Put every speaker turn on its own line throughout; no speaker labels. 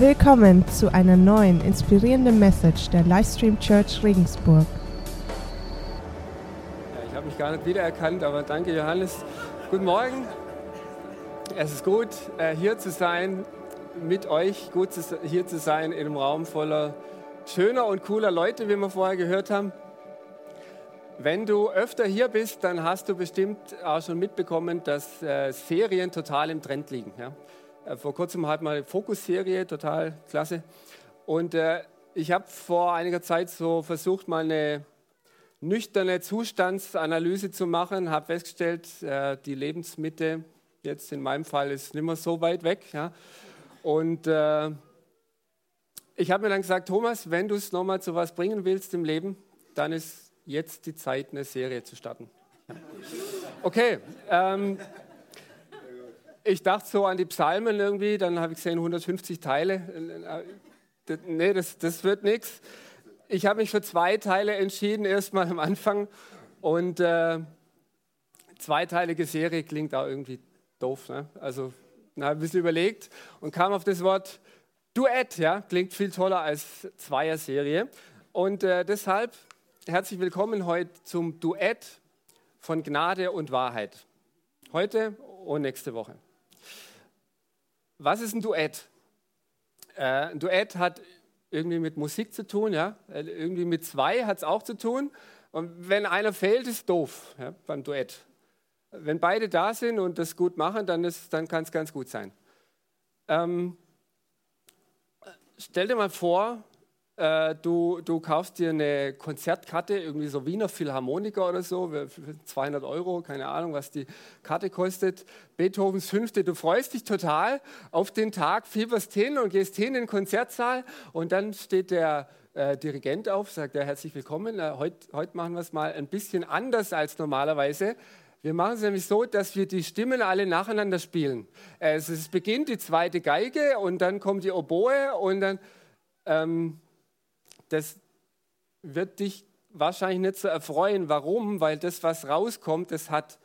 Willkommen zu einer neuen inspirierenden Message der Livestream Church Regensburg.
Ja, ich habe mich gar nicht wiedererkannt, aber danke Johannes. Guten Morgen. Es ist gut, äh, hier zu sein, mit euch, gut hier zu sein in einem Raum voller schöner und cooler Leute, wie wir vorher gehört haben. Wenn du öfter hier bist, dann hast du bestimmt auch schon mitbekommen, dass äh, Serien total im Trend liegen. Ja? Äh, vor kurzem hat mal Fokus-Serie, total klasse. Und äh, ich habe vor einiger Zeit so versucht, mal eine nüchterne Zustandsanalyse zu machen, habe festgestellt, äh, die Lebensmitte jetzt in meinem Fall ist nicht mehr so weit weg. Ja? Und äh, ich habe mir dann gesagt, Thomas, wenn du es nochmal zu was bringen willst im Leben, dann ist jetzt die Zeit, eine Serie zu starten. Okay, ähm, ich dachte so an die Psalmen irgendwie, dann habe ich gesehen 150 Teile. Nee, das, das wird nichts. Ich habe mich für zwei Teile entschieden, erstmal am Anfang. Und äh, zweiteilige Serie klingt auch irgendwie doof. Ne? Also habe ein bisschen überlegt und kam auf das Wort Duett. Ja? Klingt viel toller als Zweier-Serie. Und äh, deshalb herzlich willkommen heute zum Duett von Gnade und Wahrheit. Heute und nächste Woche. Was ist ein Duett? Äh, ein Duett hat irgendwie mit Musik zu tun, ja? Äh, irgendwie mit zwei hat es auch zu tun. Und wenn einer fehlt, ist doof ja, beim Duett. Wenn beide da sind und das gut machen, dann, dann kann es ganz gut sein. Ähm, stell dir mal vor, äh, du, du kaufst dir eine Konzertkarte, irgendwie so Wiener Philharmoniker oder so, für 200 Euro, keine Ahnung, was die Karte kostet. Beethovens Fünfte, du freust dich total auf den Tag, fieberst hin und gehst hin in den Konzertsaal und dann steht der äh, Dirigent auf, sagt er herzlich willkommen. Äh, Heute heut machen wir es mal ein bisschen anders als normalerweise. Wir machen es nämlich so, dass wir die Stimmen alle nacheinander spielen. Also es beginnt die zweite Geige und dann kommt die Oboe und dann ähm, das wird dich wahrscheinlich nicht so erfreuen. Warum? Weil das, was rauskommt, das hat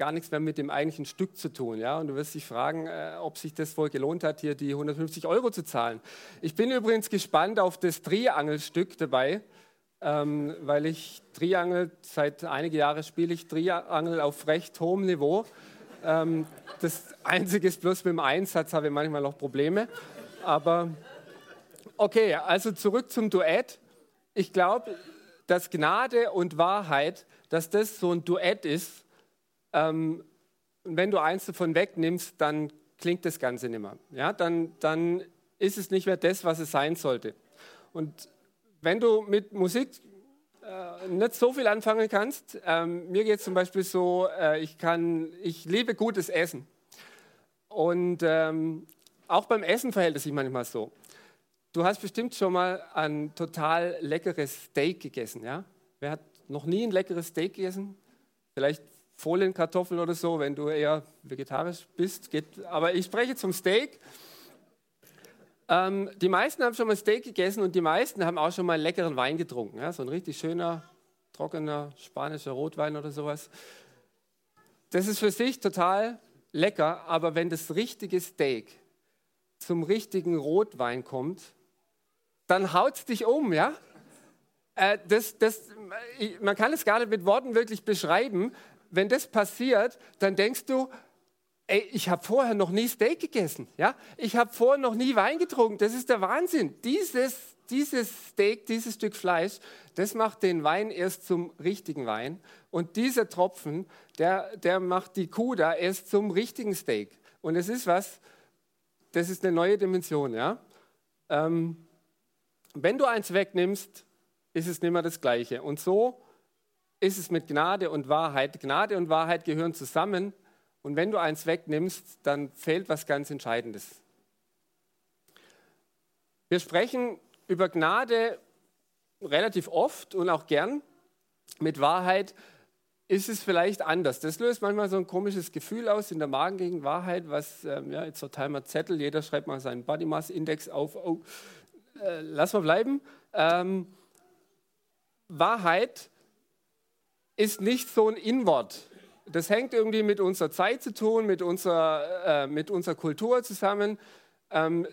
gar nichts mehr mit dem eigentlichen Stück zu tun. Ja? Und du wirst dich fragen, äh, ob sich das wohl gelohnt hat, hier die 150 Euro zu zahlen. Ich bin übrigens gespannt auf das Triangelstück dabei, ähm, weil ich Triangel, seit einigen Jahren spiele ich Triangel auf recht hohem Niveau. Ähm, das Einzige ist bloß mit dem Einsatz habe ich manchmal noch Probleme. Aber Okay, also zurück zum Duett. Ich glaube, dass Gnade und Wahrheit, dass das so ein Duett ist. Ähm, wenn du eins davon wegnimmst, dann klingt das Ganze nicht mehr. Ja, dann, dann ist es nicht mehr das, was es sein sollte. Und wenn du mit Musik äh, nicht so viel anfangen kannst, ähm, mir geht es zum Beispiel so, äh, ich, kann, ich liebe gutes Essen. Und ähm, auch beim Essen verhält es sich manchmal so. Du hast bestimmt schon mal ein total leckeres Steak gegessen, ja? Wer hat noch nie ein leckeres Steak gegessen? Vielleicht Folienkartoffel oder so, wenn du eher vegetarisch bist. Geht, aber ich spreche zum Steak. Ähm, die meisten haben schon mal Steak gegessen und die meisten haben auch schon mal leckeren Wein getrunken. Ja? So ein richtig schöner, trockener spanischer Rotwein oder sowas. Das ist für sich total lecker, aber wenn das richtige Steak zum richtigen Rotwein kommt, dann haut es dich um, ja? Äh, das, das, man kann es gar nicht mit Worten wirklich beschreiben. Wenn das passiert, dann denkst du, ey, ich habe vorher noch nie Steak gegessen, ja? Ich habe vorher noch nie Wein getrunken. Das ist der Wahnsinn. Dieses, dieses Steak, dieses Stück Fleisch, das macht den Wein erst zum richtigen Wein. Und dieser Tropfen, der, der macht die Kuh da erst zum richtigen Steak. Und es ist was, das ist eine neue Dimension, ja? Ähm, wenn du eins wegnimmst, ist es nicht mehr das Gleiche. Und so ist es mit Gnade und Wahrheit. Gnade und Wahrheit gehören zusammen. Und wenn du eins wegnimmst, dann fehlt was ganz Entscheidendes. Wir sprechen über Gnade relativ oft und auch gern. Mit Wahrheit ist es vielleicht anders. Das löst manchmal so ein komisches Gefühl aus in der Magengegend. Wahrheit, was, ähm, ja, jetzt verteilen wir Zettel, jeder schreibt mal seinen Body Mass Index auf. Oh, äh, lass mal bleiben. Ähm, Wahrheit ist nicht so ein Inwort. Das hängt irgendwie mit unserer Zeit zu tun, mit unserer, äh, mit unserer Kultur zusammen. Ähm,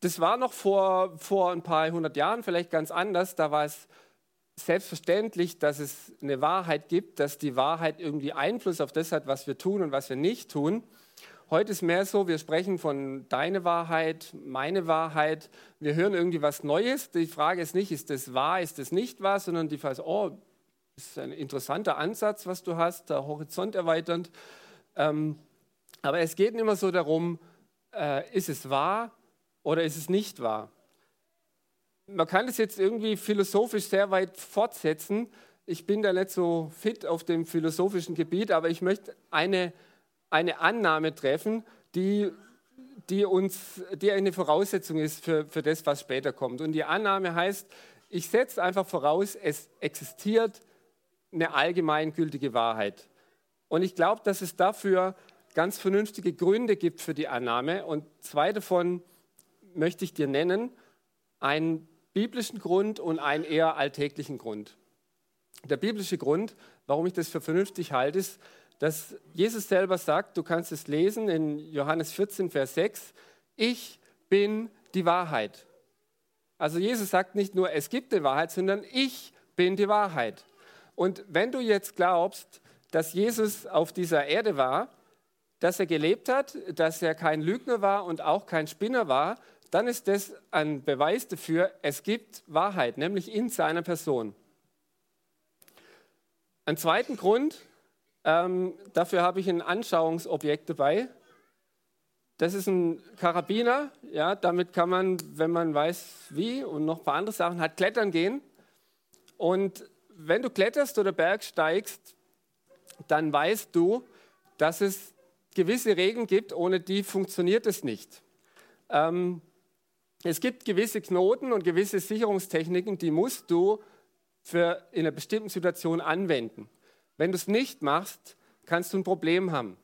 das war noch vor, vor ein paar hundert Jahren vielleicht ganz anders. Da war es selbstverständlich, dass es eine Wahrheit gibt, dass die Wahrheit irgendwie Einfluss auf das hat, was wir tun und was wir nicht tun. Heute ist mehr so, wir sprechen von deine Wahrheit, meine Wahrheit. Wir hören irgendwie was Neues. Die Frage ist nicht, ist das wahr, ist das nicht wahr, sondern die Frage ist, oh, das ist ein interessanter Ansatz, was du hast, der Horizont erweiternd. Ähm, aber es geht immer so darum, äh, ist es wahr oder ist es nicht wahr? Man kann das jetzt irgendwie philosophisch sehr weit fortsetzen. Ich bin da nicht so fit auf dem philosophischen Gebiet, aber ich möchte eine, eine Annahme treffen, die, die, uns, die eine Voraussetzung ist für, für das, was später kommt. Und die Annahme heißt, ich setze einfach voraus, es existiert eine allgemeingültige Wahrheit. Und ich glaube, dass es dafür ganz vernünftige Gründe gibt für die Annahme. Und zwei davon möchte ich dir nennen. Einen biblischen Grund und einen eher alltäglichen Grund. Der biblische Grund, warum ich das für vernünftig halte, ist, dass Jesus selber sagt, du kannst es lesen in Johannes 14, Vers 6, ich bin die Wahrheit. Also Jesus sagt nicht nur, es gibt die Wahrheit, sondern ich bin die Wahrheit. Und wenn du jetzt glaubst, dass Jesus auf dieser Erde war, dass er gelebt hat, dass er kein Lügner war und auch kein Spinner war, dann ist das ein Beweis dafür, es gibt Wahrheit, nämlich in seiner Person. Ein zweiten Grund, ähm, dafür habe ich ein Anschauungsobjekt dabei. Das ist ein Karabiner. Ja, damit kann man, wenn man weiß wie und noch ein paar andere Sachen hat, klettern gehen. Und wenn du kletterst oder bergsteigst, dann weißt du, dass es gewisse Regeln gibt, ohne die funktioniert es nicht. Ähm, es gibt gewisse Knoten und gewisse Sicherungstechniken, die musst du für in einer bestimmten Situation anwenden. Wenn du es nicht machst, kannst du ein Problem haben.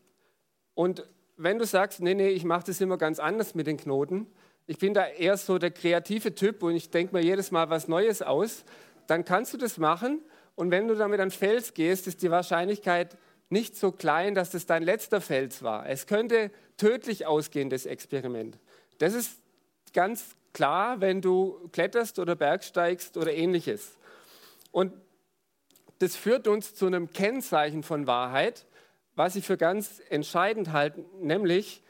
Und wenn du sagst, nee, nee, ich mache das immer ganz anders mit den Knoten, ich bin da eher so der kreative Typ und ich denke mir jedes Mal was Neues aus, dann kannst du das machen. Und wenn du damit an Fels gehst, ist die Wahrscheinlichkeit nicht so klein, dass das dein letzter Fels war. Es könnte tödlich ausgehen, das Experiment. Das ist ganz klar, wenn du kletterst oder bergsteigst oder ähnliches. Und das führt uns zu einem Kennzeichen von Wahrheit, was ich für ganz entscheidend halte, nämlich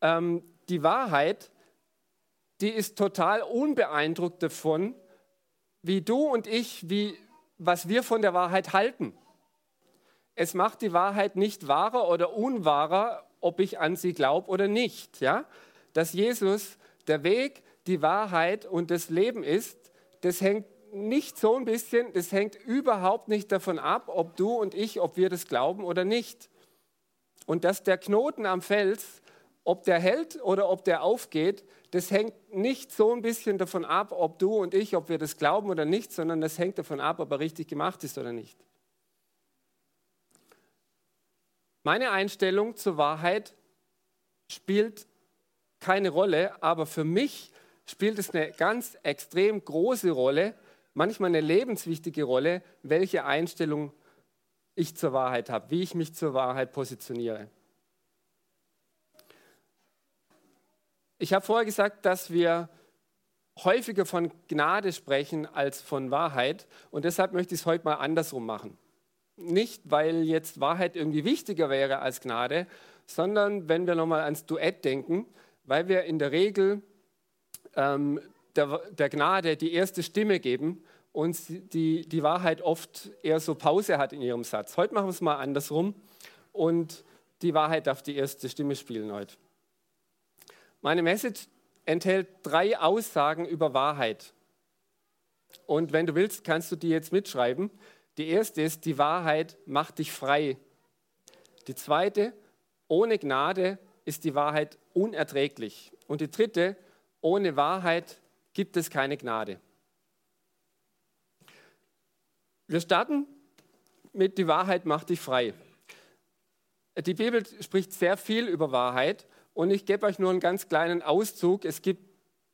ähm, die Wahrheit, die ist total unbeeindruckt davon, wie du und ich, wie, was wir von der Wahrheit halten. Es macht die Wahrheit nicht wahrer oder unwahrer, ob ich an sie glaube oder nicht. Ja? Dass Jesus der Weg, die Wahrheit und das Leben ist, das hängt nicht so ein bisschen, das hängt überhaupt nicht davon ab, ob du und ich, ob wir das glauben oder nicht. Und dass der Knoten am Fels, ob der hält oder ob der aufgeht, das hängt nicht so ein bisschen davon ab, ob du und ich, ob wir das glauben oder nicht, sondern das hängt davon ab, ob er richtig gemacht ist oder nicht. Meine Einstellung zur Wahrheit spielt keine Rolle, aber für mich spielt es eine ganz extrem große Rolle, manchmal eine lebenswichtige Rolle, welche Einstellung ich zur Wahrheit habe, wie ich mich zur Wahrheit positioniere. Ich habe vorher gesagt, dass wir häufiger von Gnade sprechen als von Wahrheit und deshalb möchte ich es heute mal andersrum machen. Nicht, weil jetzt Wahrheit irgendwie wichtiger wäre als Gnade, sondern wenn wir nochmal ans Duett denken, weil wir in der Regel ähm, der, der, Gnade die erste Stimme geben und die, die Wahrheit oft eher so Pause hat in ihrem Satz. Heute machen wir es mal andersrum und die Wahrheit darf die erste Stimme spielen heute. Meine Message enthält drei Aussagen über Wahrheit. Und wenn du willst, kannst du die jetzt mitschreiben. Die erste ist, die Wahrheit macht dich frei. Die zweite, ohne Gnade ist die Wahrheit unerträglich. Und die dritte, ohne Wahrheit gibt es keine Gnade. Wir starten mit die Wahrheit macht dich frei. Die Bibel spricht sehr viel über Wahrheit und ich gebe euch nur einen ganz kleinen Auszug. Es gibt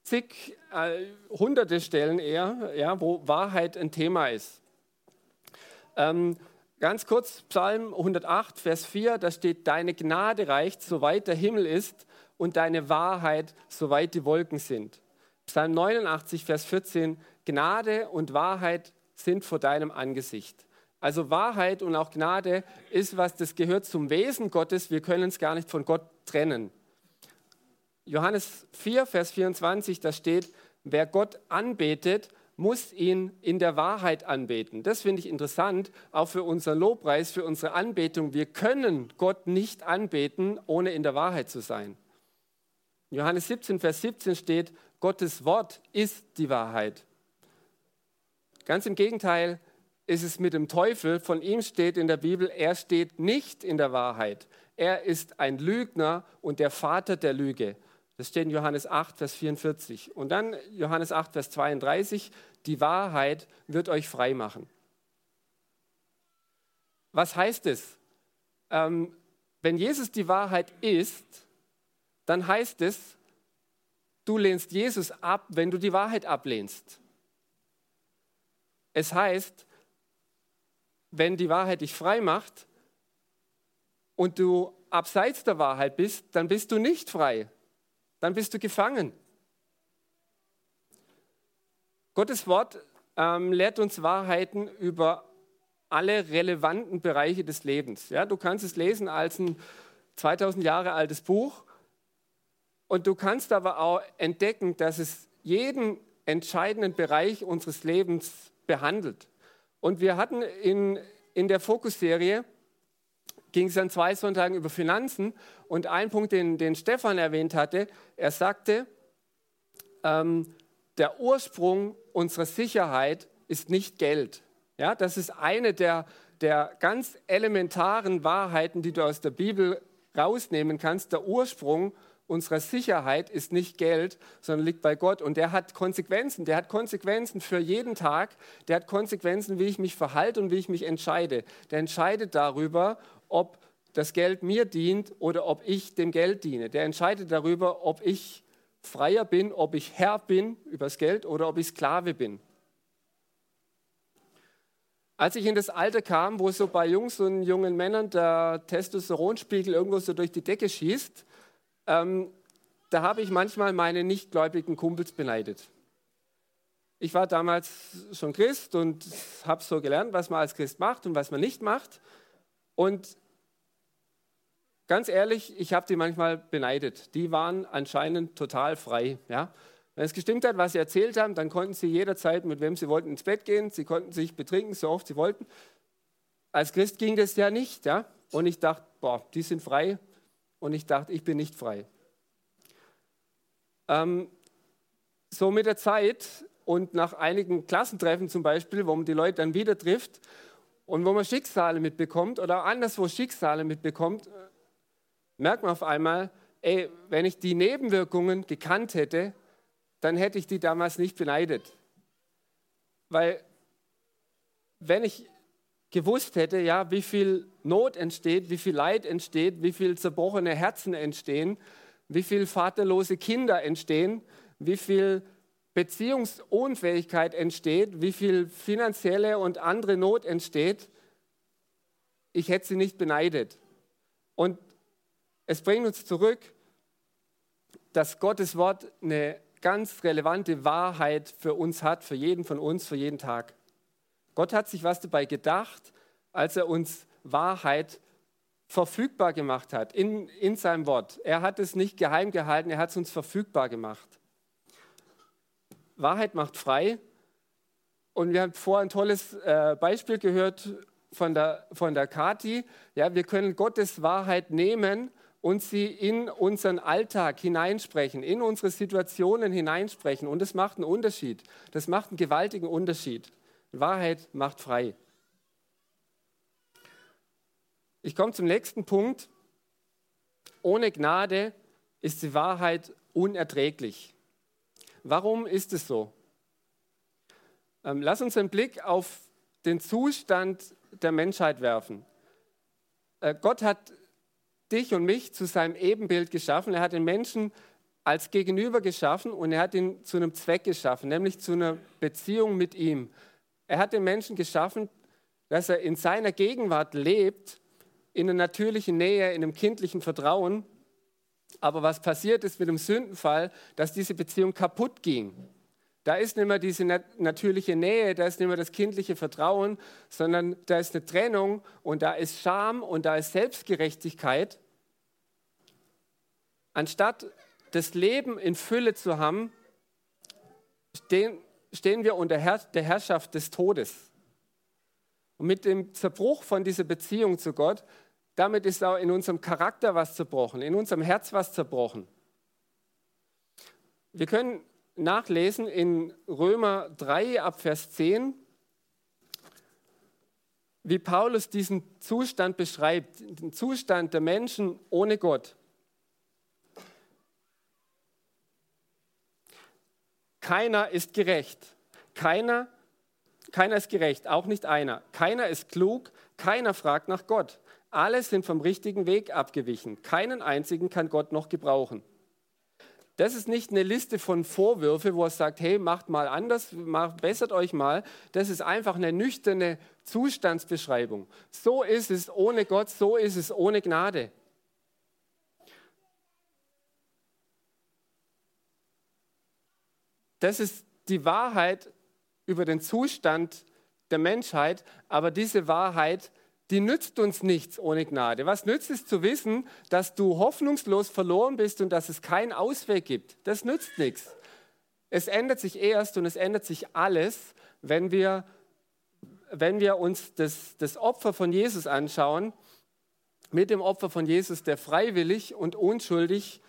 zig, äh, hunderte Stellen eher, ja, wo Wahrheit ein Thema ist. Ähm, ganz kurz, Psalm 108, Vers 4, da steht, deine Gnade reicht, soweit der Himmel ist und deine Wahrheit, soweit die Wolken sind. Psalm 89, Vers 14, Gnade und Wahrheit sind vor deinem Angesicht. Also Wahrheit und auch Gnade ist was, das gehört zum Wesen Gottes. Wir können es gar nicht von Gott trennen. Johannes 4, Vers 24, da steht, wer Gott anbetet, muss ihn in der Wahrheit anbeten. Das finde ich interessant, auch für unseren Lobpreis, für unsere Anbetung. Wir können Gott nicht anbeten, ohne in der Wahrheit zu sein. Johannes 17, Vers 17 steht, Gottes Wort ist die Wahrheit. Ganz im Gegenteil ist es mit dem Teufel. Von ihm steht in der Bibel, er steht nicht in der Wahrheit. Er ist ein Lügner und der Vater der Lüge. Das steht in Johannes 8, Vers 44. Und dann Johannes 8, Vers 32, die Wahrheit wird euch frei machen. Was heißt es? Ähm, wenn Jesus die Wahrheit ist, dann heißt es, du lehnst Jesus ab, wenn du die Wahrheit ablehnst. Es heißt, wenn die Wahrheit dich frei macht und du abseits der Wahrheit bist, dann bist du nicht frei dann bist du gefangen. Gottes Wort ähm, lehrt uns Wahrheiten über alle relevanten Bereiche des Lebens. Ja, du kannst es lesen als ein 2000 Jahre altes Buch und du kannst aber auch entdecken, dass es jeden entscheidenden Bereich unseres Lebens behandelt. Und wir hatten in, in der Fokusserie ging es an zwei Sonntagen über Finanzen. Und ein Punkt, den, den Stefan erwähnt hatte, er sagte, ähm, der Ursprung unserer Sicherheit ist nicht Geld. Ja, das ist eine der, der ganz elementaren Wahrheiten, die du aus der Bibel rausnehmen kannst. Der Ursprung unserer Sicherheit ist nicht Geld, sondern liegt bei Gott. Und der hat Konsequenzen. Der hat Konsequenzen für jeden Tag. Der hat Konsequenzen, wie ich mich verhalte und wie ich mich entscheide. Der entscheidet darüber, ob das Geld mir dient oder ob ich dem Geld diene. Der entscheidet darüber, ob ich freier bin, ob ich Herr bin übers Geld oder ob ich Sklave bin. Als ich in das Alter kam, wo so bei Jungs und jungen Männern der Testosteronspiegel irgendwo so durch die Decke schießt, ähm, da habe ich manchmal meine nichtgläubigen Kumpels beneidet. Ich war damals schon Christ und habe so gelernt, was man als Christ macht und was man nicht macht. Und ganz ehrlich, ich habe die manchmal beneidet. Die waren anscheinend total frei. Ja? Wenn es gestimmt hat, was sie erzählt haben, dann konnten sie jederzeit, mit wem sie wollten, ins Bett gehen. Sie konnten sich betrinken, so oft sie wollten. Als Christ ging das ja nicht. Ja? Und ich dachte, boah, die sind frei. Und ich dachte, ich bin nicht frei. Ähm, so mit der Zeit und nach einigen Klassentreffen zum Beispiel, wo man die Leute dann wieder trifft, und wo man Schicksale mitbekommt oder anderswo Schicksale mitbekommt, äh, merkt man auf einmal, ey, wenn ich die Nebenwirkungen gekannt hätte, dann hätte ich die damals nicht beneidet. Weil wenn ich gewusst hätte, ja, wie viel Not entsteht, wie viel Leid entsteht, wie viel zerbrochene Herzen entstehen, wie viel vaterlose Kinder entstehen, wie viel Beziehungsunfähigkeit entsteht, wie viel finanzielle und andere Not entsteht, ich hätte sie nicht beneidet. Und es bringt uns zurück, dass Gottes Wort eine ganz relevante Wahrheit für uns hat, für jeden von uns, für jeden Tag. Gott hat sich was dabei gedacht, als er uns Wahrheit verfügbar gemacht hat in, in seinem Wort. Er hat es nicht geheim gehalten, er hat es uns verfügbar gemacht. Wahrheit macht frei. Und wir haben vorher ein tolles äh, Beispiel gehört von der, von der Kati. Ja, wir können Gottes Wahrheit nehmen und sie in unseren Alltag hineinsprechen, in unsere Situationen hineinsprechen. Und das macht einen Unterschied. Das macht einen gewaltigen Unterschied. Wahrheit macht frei. Ich komme zum nächsten Punkt. Ohne Gnade ist die Wahrheit unerträglich. Warum ist es so? Ähm, lass uns einen Blick auf den Zustand der Menschheit werfen. Äh, Gott hat dich und mich zu seinem Ebenbild geschaffen. Er hat den Menschen als Gegenüber geschaffen und er hat ihn zu einem Zweck geschaffen, nämlich zu einer Beziehung mit ihm. Er hat den Menschen geschaffen, dass er in seiner Gegenwart lebt, in einer natürlichen Nähe, in einem kindlichen Vertrauen Aber was passiert ist mit dem Sündenfall, dass diese Beziehung kaputt ging. Da ist nicht mehr diese natürliche Nähe, da ist nicht mehr das kindliche Vertrauen, sondern da ist eine Trennung und da ist Scham und da ist Selbstgerechtigkeit. Anstatt das Leben in Fülle zu haben, stehen, stehen wir unter der Herrschaft des Todes. Und mit dem Zerbruch von dieser Beziehung zu Gott, damit ist auch in unserem Charakter was zerbrochen, in unserem Herz was zerbrochen. Wir können nachlesen in Römer 3 ab Vers 10, wie Paulus diesen Zustand beschreibt, den Zustand der Menschen ohne Gott. Keiner ist gerecht. Keiner, keiner ist gerecht, auch nicht einer. Keiner ist klug, keiner fragt nach Gott. Alle sind vom richtigen Weg abgewichen. Keinen einzigen kann Gott noch gebrauchen. Das ist nicht eine Liste von Vorwürfen, wo er sagt, hey, macht mal anders, macht, bessert euch mal. Das ist einfach eine nüchterne Zustandsbeschreibung. So ist es ohne Gott, so ist es ohne Gnade. Das ist die Wahrheit über den Zustand der Menschheit, aber diese Wahrheit die nützt uns nichts ohne Gnade. Was nützt es zu wissen, dass du hoffnungslos verloren bist und dass es keinen Ausweg gibt? Das nützt nichts. Es ändert sich erst und es ändert sich alles, wenn wir, wenn wir uns das, das Opfer von Jesus anschauen, mit dem Opfer von Jesus, der freiwillig und unschuldig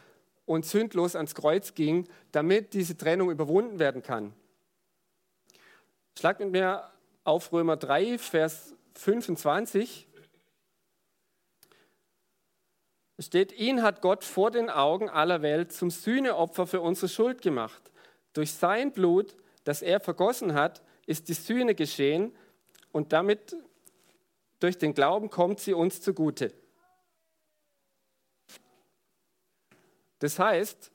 und sündlos ans Kreuz ging, damit diese Trennung überwunden werden kann. Schlag mit mir auf Römer 3, Vers 25 steht, ihn hat Gott vor den Augen aller Welt zum Sühneopfer für unsere Schuld gemacht. Durch sein Blut, das er vergossen hat, ist die Sühne geschehen und damit durch den Glauben kommt sie uns zugute. Das heißt,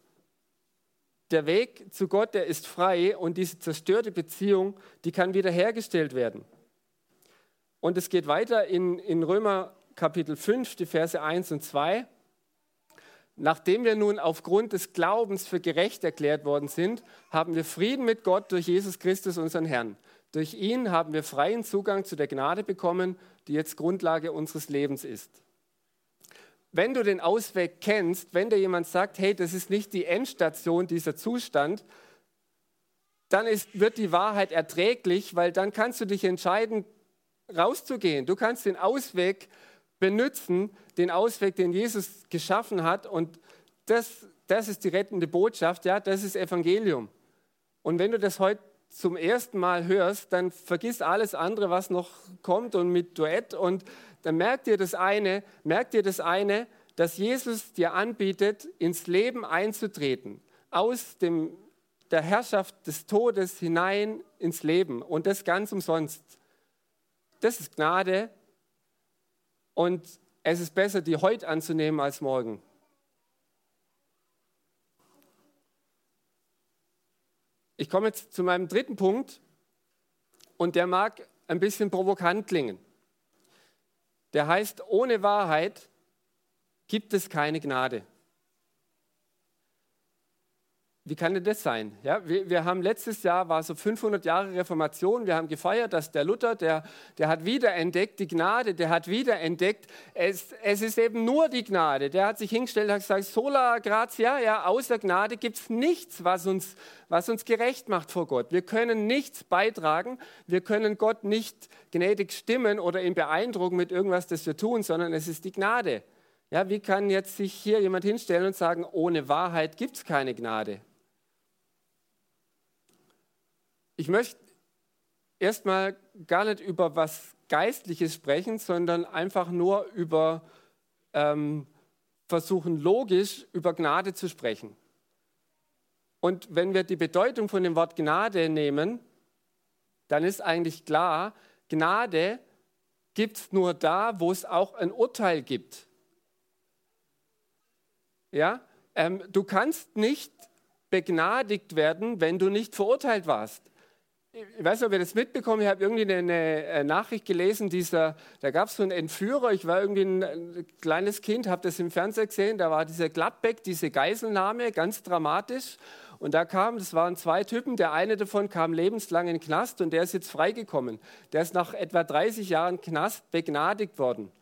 der Weg zu Gott, der ist frei und diese zerstörte Beziehung, die kann wiederhergestellt werden. Und es geht weiter in, in Römer Kapitel 5, die Verse 1 und 2. Nachdem wir nun aufgrund des Glaubens für gerecht erklärt worden sind, haben wir Frieden mit Gott durch Jesus Christus, unseren Herrn. Durch ihn haben wir freien Zugang zu der Gnade bekommen, die jetzt Grundlage unseres Lebens ist. Wenn du den Ausweg kennst, wenn dir jemand sagt, hey, das ist nicht die Endstation dieser Zustand, dann ist, wird die Wahrheit erträglich, weil dann kannst du dich entscheiden, rauszugehen. Du kannst den Ausweg benutzen, den Ausweg, den Jesus geschaffen hat. Und das, das ist die rettende Botschaft, ja, das ist Evangelium. Und wenn du das heute zum ersten Mal hörst, dann vergiss alles andere, was noch kommt und mit Duett. Und dann merkt dir das eine, merkt dir das eine, dass Jesus dir anbietet, ins Leben einzutreten, aus dem, der Herrschaft des Todes hinein ins Leben und das ganz umsonst. Das ist Gnade und es ist besser, die heute anzunehmen als morgen. Ich komme jetzt zu meinem dritten Punkt und der mag ein bisschen provokant klingen. Der heißt, ohne Wahrheit gibt es keine Gnade. Wie kann denn das sein? Ja, wir, wir, haben letztes Jahr, war so 500 Jahre Reformation, wir haben gefeiert, dass der Luther, der, der hat wiederentdeckt die Gnade, der hat wiederentdeckt, es, es ist eben nur die Gnade. Der hat sich hingestellt und gesagt, sola gratia, ja, außer Gnade gibt es nichts, was uns, was uns gerecht macht vor Gott. Wir können nichts beitragen, wir können Gott nicht gnädig stimmen oder ihn beeindrucken mit irgendwas, das wir tun, sondern es ist die Gnade. Ja, wie kann jetzt sich hier jemand hinstellen und sagen, ohne Wahrheit gibt es keine Gnade? Ich möchte erstmal gar nicht über was Geistliches sprechen, sondern einfach nur über ähm, versuchen, logisch über Gnade zu sprechen. Und wenn wir die Bedeutung von dem Wort Gnade nehmen, dann ist eigentlich klar, Gnade gibt es nur da, wo es auch ein Urteil gibt. Ja? Ähm, du kannst nicht begnadigt werden, wenn du nicht verurteilt warst. Ich weiß nicht, ob ihr das mitbekommen ich habe irgendwie eine, Nachricht gelesen, dieser, da gab es so einen Entführer, ich war irgendwie ein, ein kleines Kind, habe das im Fernsehen gesehen, da war dieser Gladbeck, diese Geiselnahme, ganz dramatisch. Und da kam, das waren zwei Typen, der eine davon kam lebenslang in den Knast und der ist jetzt freigekommen. Der ist nach etwa 30 Jahren Knast begnadigt worden.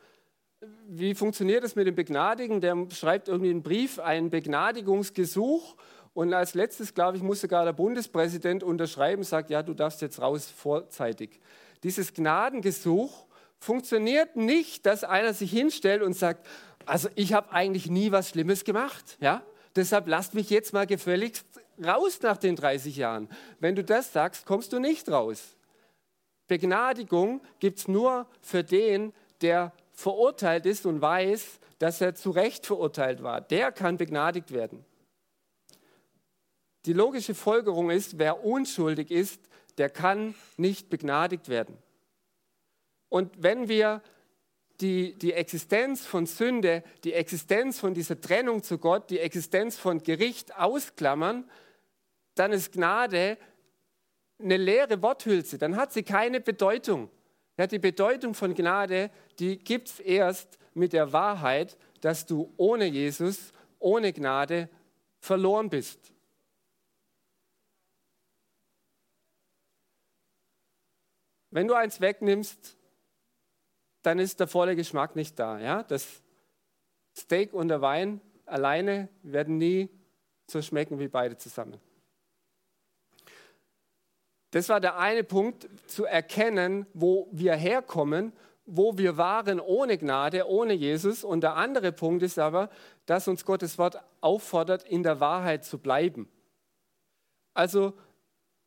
Wie funktioniert das mit dem Begnadigen? Der schreibt irgendwie einen Brief, ein Begnadigungsgesuch und als letztes, glaube ich, muss sogar der Bundespräsident unterschreiben, sagt, ja, du darfst jetzt raus vorzeitig. Dieses Gnadengesuch funktioniert nicht, dass einer sich hinstellt und sagt, also ich habe eigentlich nie was Schlimmes gemacht, ja? Deshalb lasst mich jetzt mal gefälligst raus nach den 30 Jahren. Wenn du das sagst, kommst du nicht raus. Begnadigung gibt es nur für den, der verurteilt ist und weiß, dass er zu Recht verurteilt war. Der kann begnadigt werden. Die logische Folgerung ist, wer unschuldig ist, der kann nicht begnadigt werden. Und wenn wir die, die Existenz von Sünde, die Existenz von dieser Trennung zu Gott, die Existenz von Gericht ausklammern, dann ist Gnade eine leere Worthülse, dann hat sie keine Bedeutung. Ja, die Bedeutung von Gnade, die gibt es erst mit der Wahrheit, dass du ohne Jesus, ohne Gnade verloren bist. Wenn du eins wegnimmst, dann ist der volle Geschmack nicht da. Ja? Das Steak und der Wein alleine werden nie so schmecken wie beide zusammen. Das war der eine Punkt, zu erkennen, wo wir herkommen, wo wir waren ohne Gnade, ohne Jesus. Und der andere Punkt ist aber, dass uns Gottes Wort auffordert, in der Wahrheit zu bleiben. Also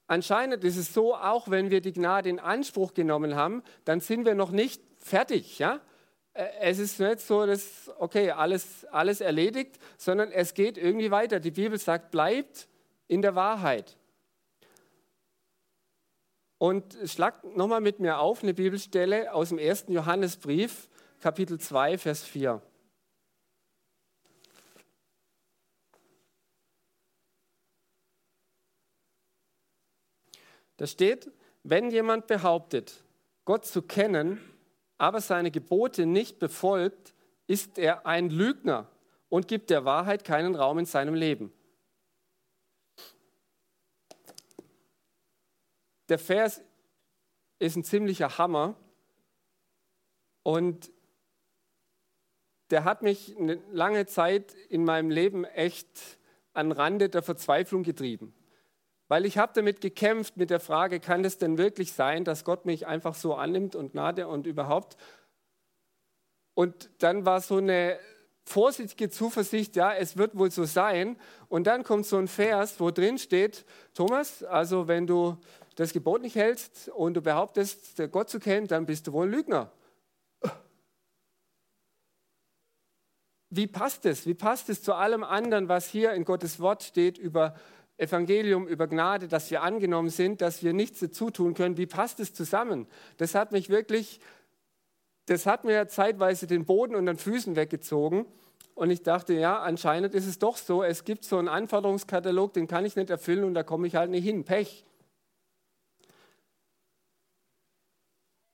anscheinend ist es so, auch wenn wir die Gnade in Anspruch genommen haben, dann sind wir noch nicht fertig. Ja? Es ist nicht so, dass, okay, alles, alles erledigt, sondern es geht irgendwie weiter. Die Bibel sagt, bleibt in der Wahrheit. Und schlag nochmal mit mir auf eine Bibelstelle aus dem ersten Johannesbrief, Kapitel 2, Vers 4. Da steht, wenn jemand behauptet, Gott zu kennen, aber seine Gebote nicht befolgt, ist er ein Lügner und gibt der Wahrheit keinen Raum in seinem Leben. Der Vers ist ein ziemlicher Hammer und der hat mich eine lange Zeit in meinem Leben echt an Rande der Verzweiflung getrieben. Weil ich habe damit gekämpft mit der Frage, kann es denn wirklich sein, dass Gott mich einfach so annimmt und Gnade und überhaupt? Und dann war so eine vorsichtige Zuversicht, ja, es wird wohl so sein. Und dann kommt so ein Vers, wo drin steht, Thomas, also wenn du das Gebot nicht hältst und du behauptest, Gott zu kennen, dann bist du wohl ein Lügner. Wie passt es? Wie passt es zu allem anderen, was hier in Gottes Wort steht über Evangelium, über Gnade, dass wir angenommen sind, dass wir nichts dazu tun können. Wie passt es zusammen? Das hat mich wirklich, das hat mir zeitweise den Boden und den Füßen weggezogen. Und ich dachte, ja, anscheinend ist es doch so, es gibt so einen Anforderungskatalog, den kann ich nicht erfüllen und da komme ich halt nicht hin. Pech.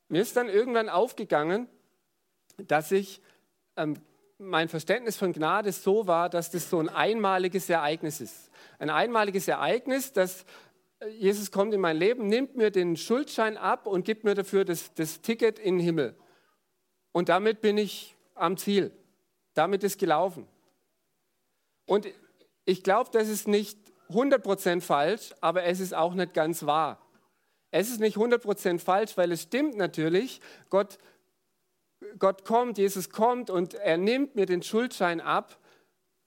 Mir ist dann irgendwann aufgegangen, dass ich ähm, mein Verständnis von Gnade so war, dass das so ein einmaliges Ereignis ist ein einmaliges Ereignis, dass äh, Jesus kommt in mein Leben, nimmt mir den Schuldschein ab und gibt mir dafür das, das Ticket in den Himmel. Und damit bin ich am Ziel. Damit ist gelaufen. Und ich glaube, das ist nicht 100% falsch, aber es ist auch nicht ganz wahr. Es ist nicht 100% falsch, weil es stimmt natürlich, Gott, Gott kommt, Jesus kommt und er nimmt mir den Schuldschein ab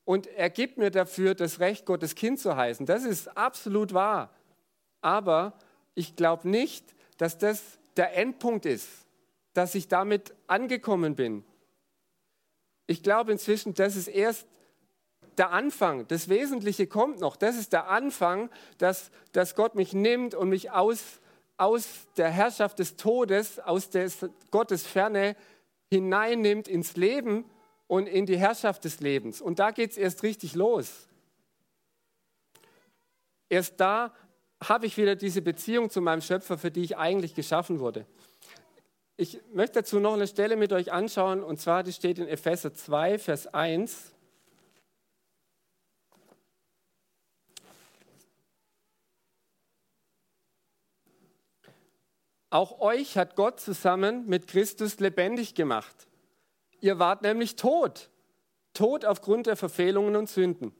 und er gibt mir dafür das Recht, Gottes Kind zu heißen. Das ist absolut wahr. Aber ich glaube nicht, dass das der Endpunkt ist, dass ich damit angekommen bin. Ich glaube inzwischen, das ist erst der Anfang. Das Wesentliche kommt noch. Das ist der Anfang, dass, dass Gott mich nimmt und mich aus, aus der Herrschaft des Todes, aus des Gottes Ferne hineinnimmt ins Leben und in die Herrschaft des Lebens. Und da geht es erst richtig los. Erst da habe ich wieder diese Beziehung zu meinem Schöpfer, für die ich eigentlich geschaffen wurde. Ich möchte dazu noch eine Stelle mit euch anschauen, und zwar, die steht in Epheser 2, Vers 1. Auch euch hat Gott zusammen mit Christus lebendig gemacht. Ihr wart nämlich tot, tot aufgrund der Verfehlungen und Sünden.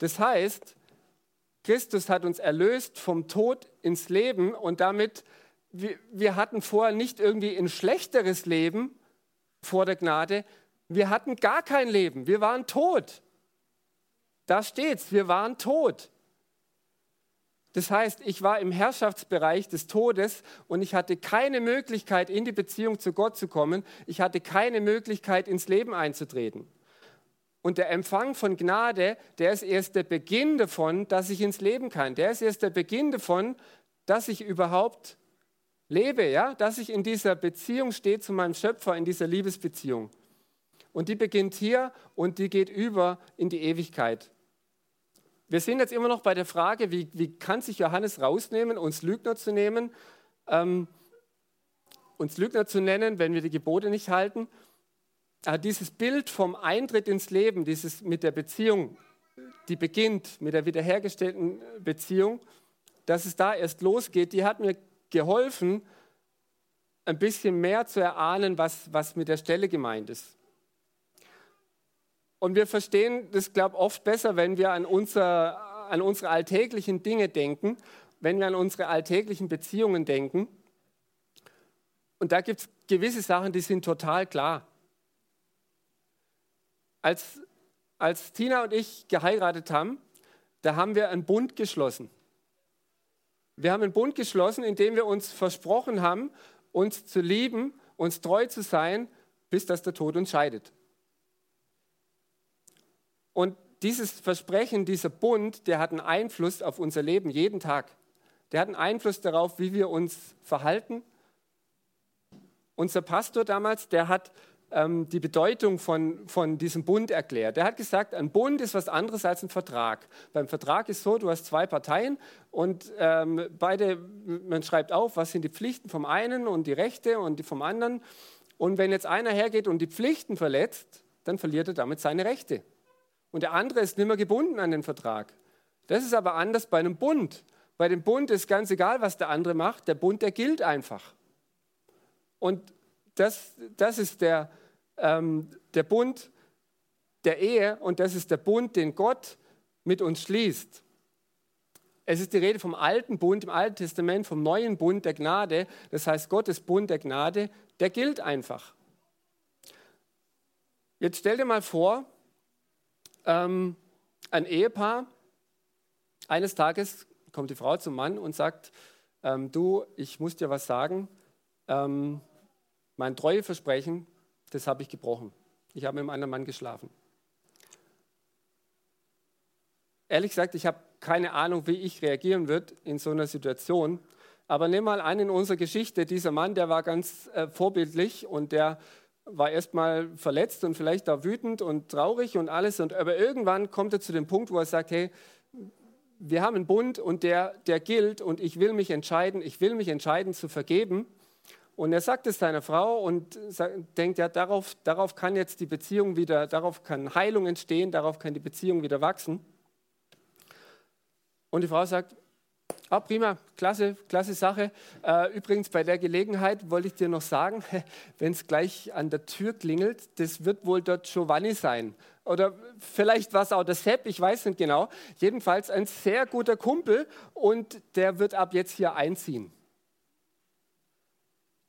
Das heißt, Christus hat uns erlöst vom Tod ins Leben und damit, wir, wir hatten vorher nicht irgendwie ein schlechteres Leben vor der Gnade, wir hatten gar kein Leben, wir waren tot. Da steht's, wir waren tot. Das heißt, ich war im Herrschaftsbereich des Todes und ich hatte keine Möglichkeit, in die Beziehung zu Gott zu kommen. Ich hatte keine Möglichkeit, ins Leben einzutreten. Und der Empfang von Gnade, der ist erst der Beginn davon, dass ich ins Leben kann. Der ist erst der Beginn davon, dass ich überhaupt lebe, ja, dass ich in dieser Beziehung stehe zu meinem Schöpfer, in dieser Liebesbeziehung. Und die beginnt hier und die geht über in die Ewigkeit. Wir sind jetzt immer noch bei der Frage, wie, wie kann sich Johannes rausnehmen, uns Lügner zu nehmen, ähm, uns Lügner zu nennen, wenn wir die Gebote nicht halten. Aber dieses Bild vom Eintritt ins Leben, dieses mit der Beziehung, die beginnt mit der wiederhergestellten Beziehung, dass es da erst losgeht, die hat mir geholfen, ein bisschen mehr zu erahnen, was, was mit der Stelle gemeint ist. Und wir verstehen das, glaube ich, oft besser, wenn wir an, unser, an unsere alltäglichen Dinge denken, wenn wir an unsere alltäglichen Beziehungen denken. Und da gibt es gewisse Sachen, die sind total klar. Als, als Tina und ich geheiratet haben, da haben wir einen Bund geschlossen. Wir haben einen Bund geschlossen, in dem wir uns versprochen haben, uns zu lieben, uns treu zu sein, bis dass der Tod uns scheidet. Und dieses Versprechen, dieser Bund, der hat einen Einfluss auf unser Leben jeden Tag. Der hat einen Einfluss darauf, wie wir uns verhalten. Unser Pastor damals, der hat ähm, die Bedeutung von, von diesem Bund erklärt. Der hat gesagt, ein Bund ist was anderes als ein Vertrag. Beim Vertrag ist so, du hast zwei Parteien und ähm, beide, man schreibt auf, was sind die Pflichten vom einen und die Rechte und die vom anderen. Und wenn jetzt einer hergeht und die Pflichten verletzt, dann verliert er damit seine Rechte und der andere ist nicht mehr gebunden an den Vertrag. Das ist aber anders bei einem Bund. Bei dem Bund ist ganz egal, was der andere macht, der Bund, der gilt einfach. Und das, das ist der, ähm, der Bund der Ehe und das ist der Bund, den Gott mit uns schließt. Es ist die Rede vom alten Bund im Alten Testament, vom neuen Bund der Gnade. Das heißt, Gottes Bund der Gnade, der gilt einfach. Jetzt stell dir mal vor, ähm, ein Ehepaar, eines Tages kommt die Frau zum Mann und sagt, ähm, du, ich muss dir was sagen, ähm, mein Treueversprechen, das habe ich gebrochen. Ich habe mit einem anderen Mann geschlafen. Ehrlich gesagt, ich habe keine Ahnung, wie ich reagieren würde in so einer Situation. Aber nimm mal an in unserer Geschichte, dieser Mann, der war ganz äh, vorbildlich und der war erstmal verletzt und vielleicht auch wütend und traurig und alles. Und, aber irgendwann kommt er zu dem Punkt, wo er sagt, hey, wir haben einen Bund und der, der gilt und ich will mich entscheiden, ich will mich entscheiden zu vergeben. Und er sagt es seiner Frau und denkt, ja, darauf, darauf kann jetzt die Beziehung wieder, darauf kann Heilung entstehen, darauf kann die Beziehung wieder wachsen. Und die Frau sagt, Ah, prima, klasse, klasse Sache. Äh, übrigens, bei der Gelegenheit wollte ich dir noch sagen, wenn es gleich an der Tür klingelt, das wird wohl dort Giovanni sein. Oder vielleicht war es auch der Sepp, ich weiß nicht genau. Jedenfalls ein sehr guter Kumpel und der wird ab jetzt hier einziehen.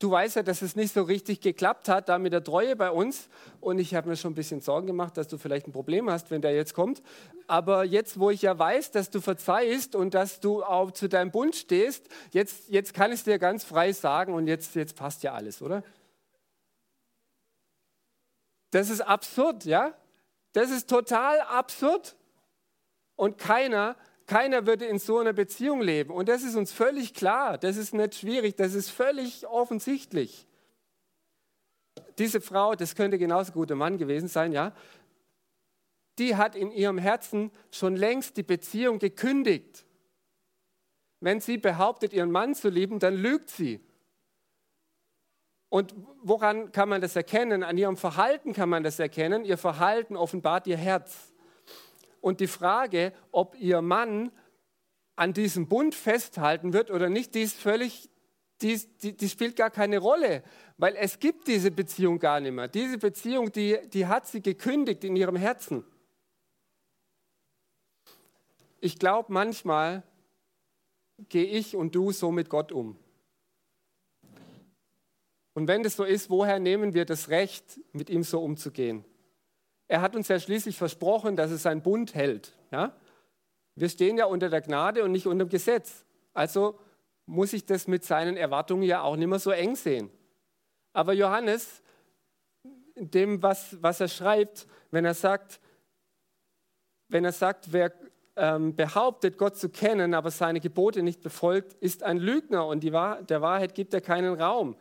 Du weißt ja, dass es nicht so richtig geklappt hat, da mit der Treue bei uns. Und ich habe mir schon ein bisschen Sorgen gemacht, dass du vielleicht ein Problem hast, wenn der jetzt kommt. Aber jetzt, wo ich ja weiß, dass du verzeihst und dass du auch zu deinem Bund stehst, jetzt, jetzt kann ich es dir ganz frei sagen und jetzt, jetzt passt ja alles, oder? Das ist absurd, ja? Das ist total absurd. Und keiner keiner würde in so einer Beziehung leben. Und das ist uns völlig klar. Das ist nicht schwierig. Das ist völlig offensichtlich. Diese Frau, das könnte genauso gut ein Mann gewesen sein, ja, die hat in ihrem Herzen schon längst die Beziehung gekündigt. wenn sie behauptet, ihren Mann zu lieben, dann lügt sie. Und woran kann man das erkennen? An ihrem Verhalten kann man das erkennen. Ihr Verhalten offenbart ihr Herz. Und die Frage, ob ihr Mann an diesem Bund festhalten wird oder nicht, die ist völlig, die, die, die, spielt gar keine Rolle, weil es gibt diese Beziehung gar nicht mehr. Diese Beziehung, die, die hat sie gekündigt in ihrem Herzen. Ich glaube, manchmal gehe ich und du so mit Gott um. Und wenn das so ist, woher nehmen wir das Recht, mit ihm so umzugehen? Er hat uns ja schließlich versprochen, dass es seinen Bund hält. Ja? Wir stehen ja unter der Gnade und nicht unter dem Gesetz. Also muss ich das mit seinen Erwartungen ja auch nicht mehr so eng sehen. Aber Johannes, dem, was, was er schreibt, wenn er sagt, wenn er sagt, wer ähm, behauptet, Gott zu kennen, aber seine Gebote nicht befolgt, ist ein Lügner und die Wahr der Wahrheit gibt er keinen Raum.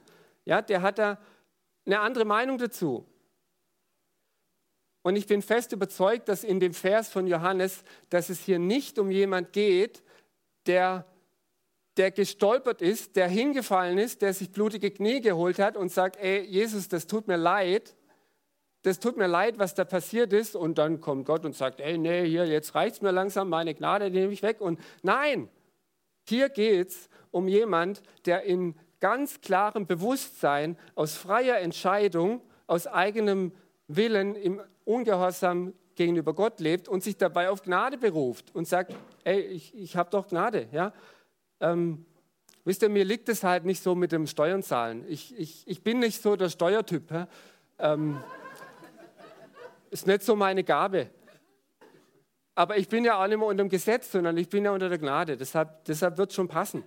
Ja, der hat da eine andere Meinung dazu. Und ich bin fest überzeugt, dass in dem Vers von Johannes, dass es hier nicht um jemand geht, der, der gestolpert ist, der hingefallen ist, der sich blutige Knie geholt hat und sagt, ey Jesus, das tut mir leid, das tut mir leid, was da passiert ist. Und dann kommt Gott und sagt, ey, nee, hier, jetzt reicht es mir langsam, meine Gnade nehme ich weg. Und nein, hier geht es um jemand, der in ganz klarem Bewusstsein, aus freier Entscheidung, aus eigenem Willen im Ungehorsam gegenüber Gott lebt und sich dabei auf Gnade beruft und sagt, ey, ich, ich habe doch Gnade. Ja? Ähm, wisst ihr, mir liegt es halt nicht so mit dem Steuern zahlen. Ich, ich, ich bin nicht so der Steuertyp. Ja? Ähm, ist nicht so meine Gabe. Aber ich bin ja auch nicht mehr unter dem Gesetz, sondern ich bin ja unter der Gnade. Deshalb, deshalb wird es schon passen.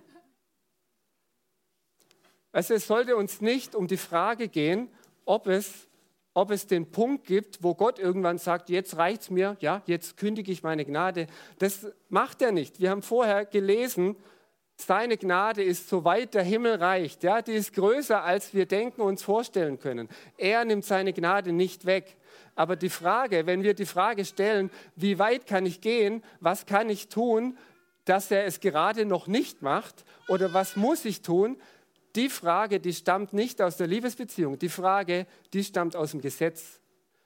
Also es sollte uns nicht um die Frage gehen, ob es, ob es den Punkt gibt, wo Gott irgendwann sagt, jetzt reicht es mir, ja, jetzt kündige ich meine Gnade. Das macht er nicht. Wir haben vorher gelesen, seine Gnade ist so weit der Himmel reicht, ja, die ist größer, als wir denken uns vorstellen können. Er nimmt seine Gnade nicht weg. Aber die Frage, wenn wir die Frage stellen, wie weit kann ich gehen, was kann ich tun, dass er es gerade noch nicht macht oder was muss ich tun, die Frage, die stammt nicht aus der Liebesbeziehung, die Frage, die stammt aus dem Gesetz.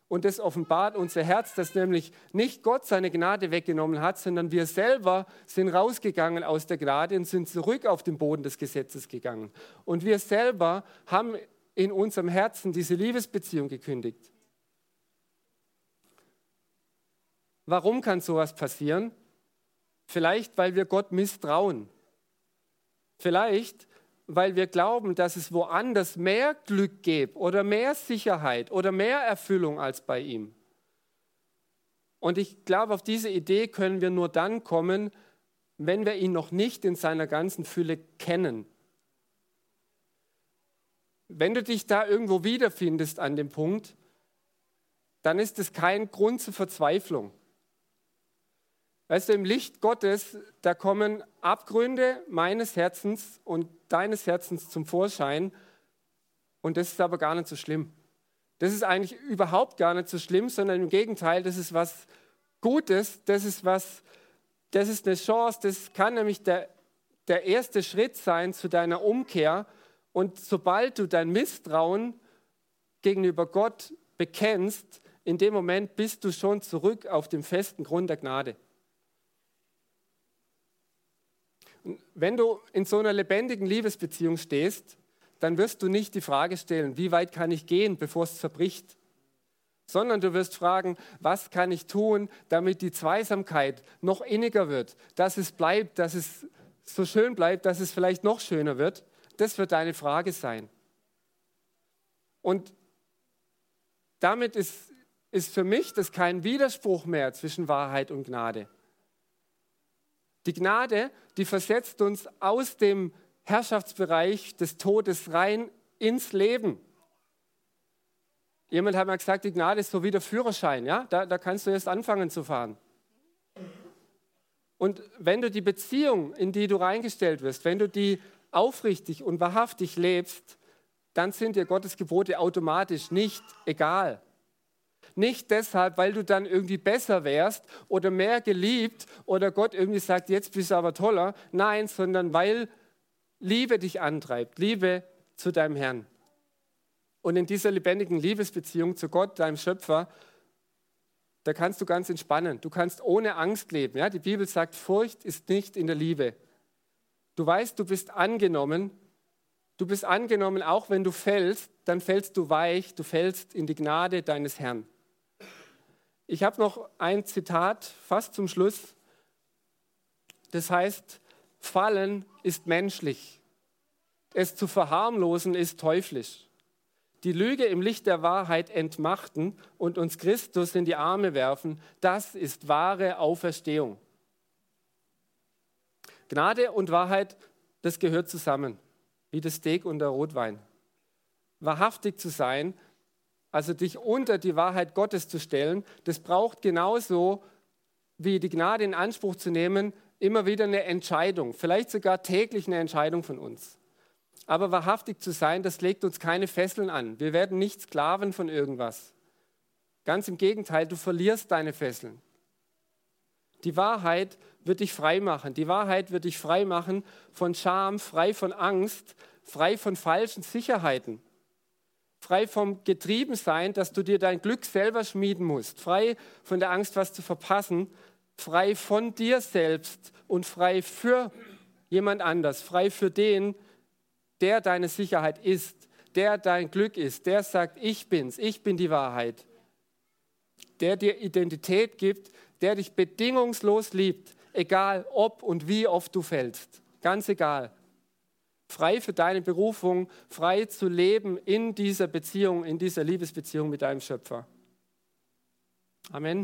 Und das offenbart unser Herz, dass nämlich nicht Gott seine Gnade weggenommen hat, sondern wir selber sind rausgegangen aus der Gnade und sind zurück auf den Boden des Gesetzes gegangen. Und wir selber haben in unserem Herzen diese Liebesbeziehung gekündigt. Warum kann sowas passieren? Vielleicht, weil wir Gott misstrauen. Vielleicht, weil wir glauben, dass es woanders mehr Glück gibt oder mehr Sicherheit oder mehr Erfüllung als bei ihm. Und ich glaube, auf diese Idee können wir nur dann kommen, wenn wir ihn noch nicht in seiner ganzen Fülle kennen. Wenn du dich da irgendwo wiederfindest an dem Punkt, dann ist es kein Grund zur Verzweiflung. Weißt du, im Licht Gottes, da kommen Abgründe meines Herzens und deines Herzens zum Vorschein. Und das ist aber gar nicht so schlimm. Das ist eigentlich überhaupt gar nicht so schlimm, sondern im Gegenteil, das ist was Gutes, das ist was, das ist eine Chance, das kann nämlich der, der erste Schritt sein zu deiner Umkehr. Und sobald du dein Misstrauen gegenüber Gott bekennst, in dem Moment bist du schon zurück auf dem festen Grund der Gnade. Wenn du in so einer lebendigen Liebesbeziehung stehst, dann wirst du nicht die Frage stellen, wie weit kann ich gehen, bevor es zerbricht, sondern du wirst fragen, was kann ich tun, damit die Zweisamkeit noch inniger wird, dass es bleibt, dass es so schön bleibt, dass es vielleicht noch schöner wird. Das wird deine Frage sein. Und damit ist, ist für mich das kein Widerspruch mehr zwischen Wahrheit und Gnade. Die Gnade, die versetzt uns aus dem Herrschaftsbereich des Todes rein ins Leben. Jemand hat mal gesagt, die Gnade ist so wie der Führerschein, ja? Da, da kannst du erst anfangen zu fahren. Und wenn du die Beziehung, in die du reingestellt wirst, wenn du die aufrichtig und wahrhaftig lebst, dann sind dir Gottes Gebote automatisch nicht egal. Nicht deshalb, weil du dann irgendwie besser wärst oder mehr geliebt oder Gott irgendwie sagt, jetzt bist du aber toller. Nein, sondern weil Liebe dich antreibt, Liebe zu deinem Herrn. Und in dieser lebendigen Liebesbeziehung zu Gott, deinem Schöpfer, da kannst du ganz entspannen. Du kannst ohne Angst leben. Ja? Die Bibel sagt, Furcht ist nicht in der Liebe. Du weißt, du bist angenommen. Du bist angenommen, auch wenn du fällst, dann fällst du weich, du fällst in die Gnade deines Herrn. Ich habe noch ein Zitat fast zum Schluss. Das heißt, Fallen ist menschlich. Es zu verharmlosen ist teuflisch die Lüge im Licht der Wahrheit entmachten und uns Christus in die Arme werfen, das ist wahre Auferstehung. Gnade und Wahrheit, das gehört zusammen, wie das Steak und der Rotwein. Wahrhaftig zu sein, also dich unter die Wahrheit Gottes zu stellen, das braucht genauso wie die Gnade in Anspruch zu nehmen, immer wieder eine Entscheidung, vielleicht sogar täglich eine Entscheidung von uns. Aber wahrhaftig zu sein, das legt uns keine Fesseln an. Wir werden nicht Sklaven von irgendwas. Ganz im Gegenteil, du verlierst deine Fesseln. Die Wahrheit wird dich frei machen. Die Wahrheit wird dich frei machen von Scham, frei von Angst, frei von falschen Sicherheiten, frei vom Getriebensein, dass du dir dein Glück selber schmieden musst, frei von der Angst, was zu verpassen, frei von dir selbst und frei für jemand anders, frei für den, der deine Sicherheit ist, der dein Glück ist, der sagt, ich bin's, ich bin die Wahrheit, der dir Identität gibt, der dich bedingungslos liebt, egal ob und wie oft du fällst, ganz egal. Frei für deine Berufung, frei zu leben in dieser Beziehung, in dieser Liebesbeziehung mit deinem Schöpfer. Amen.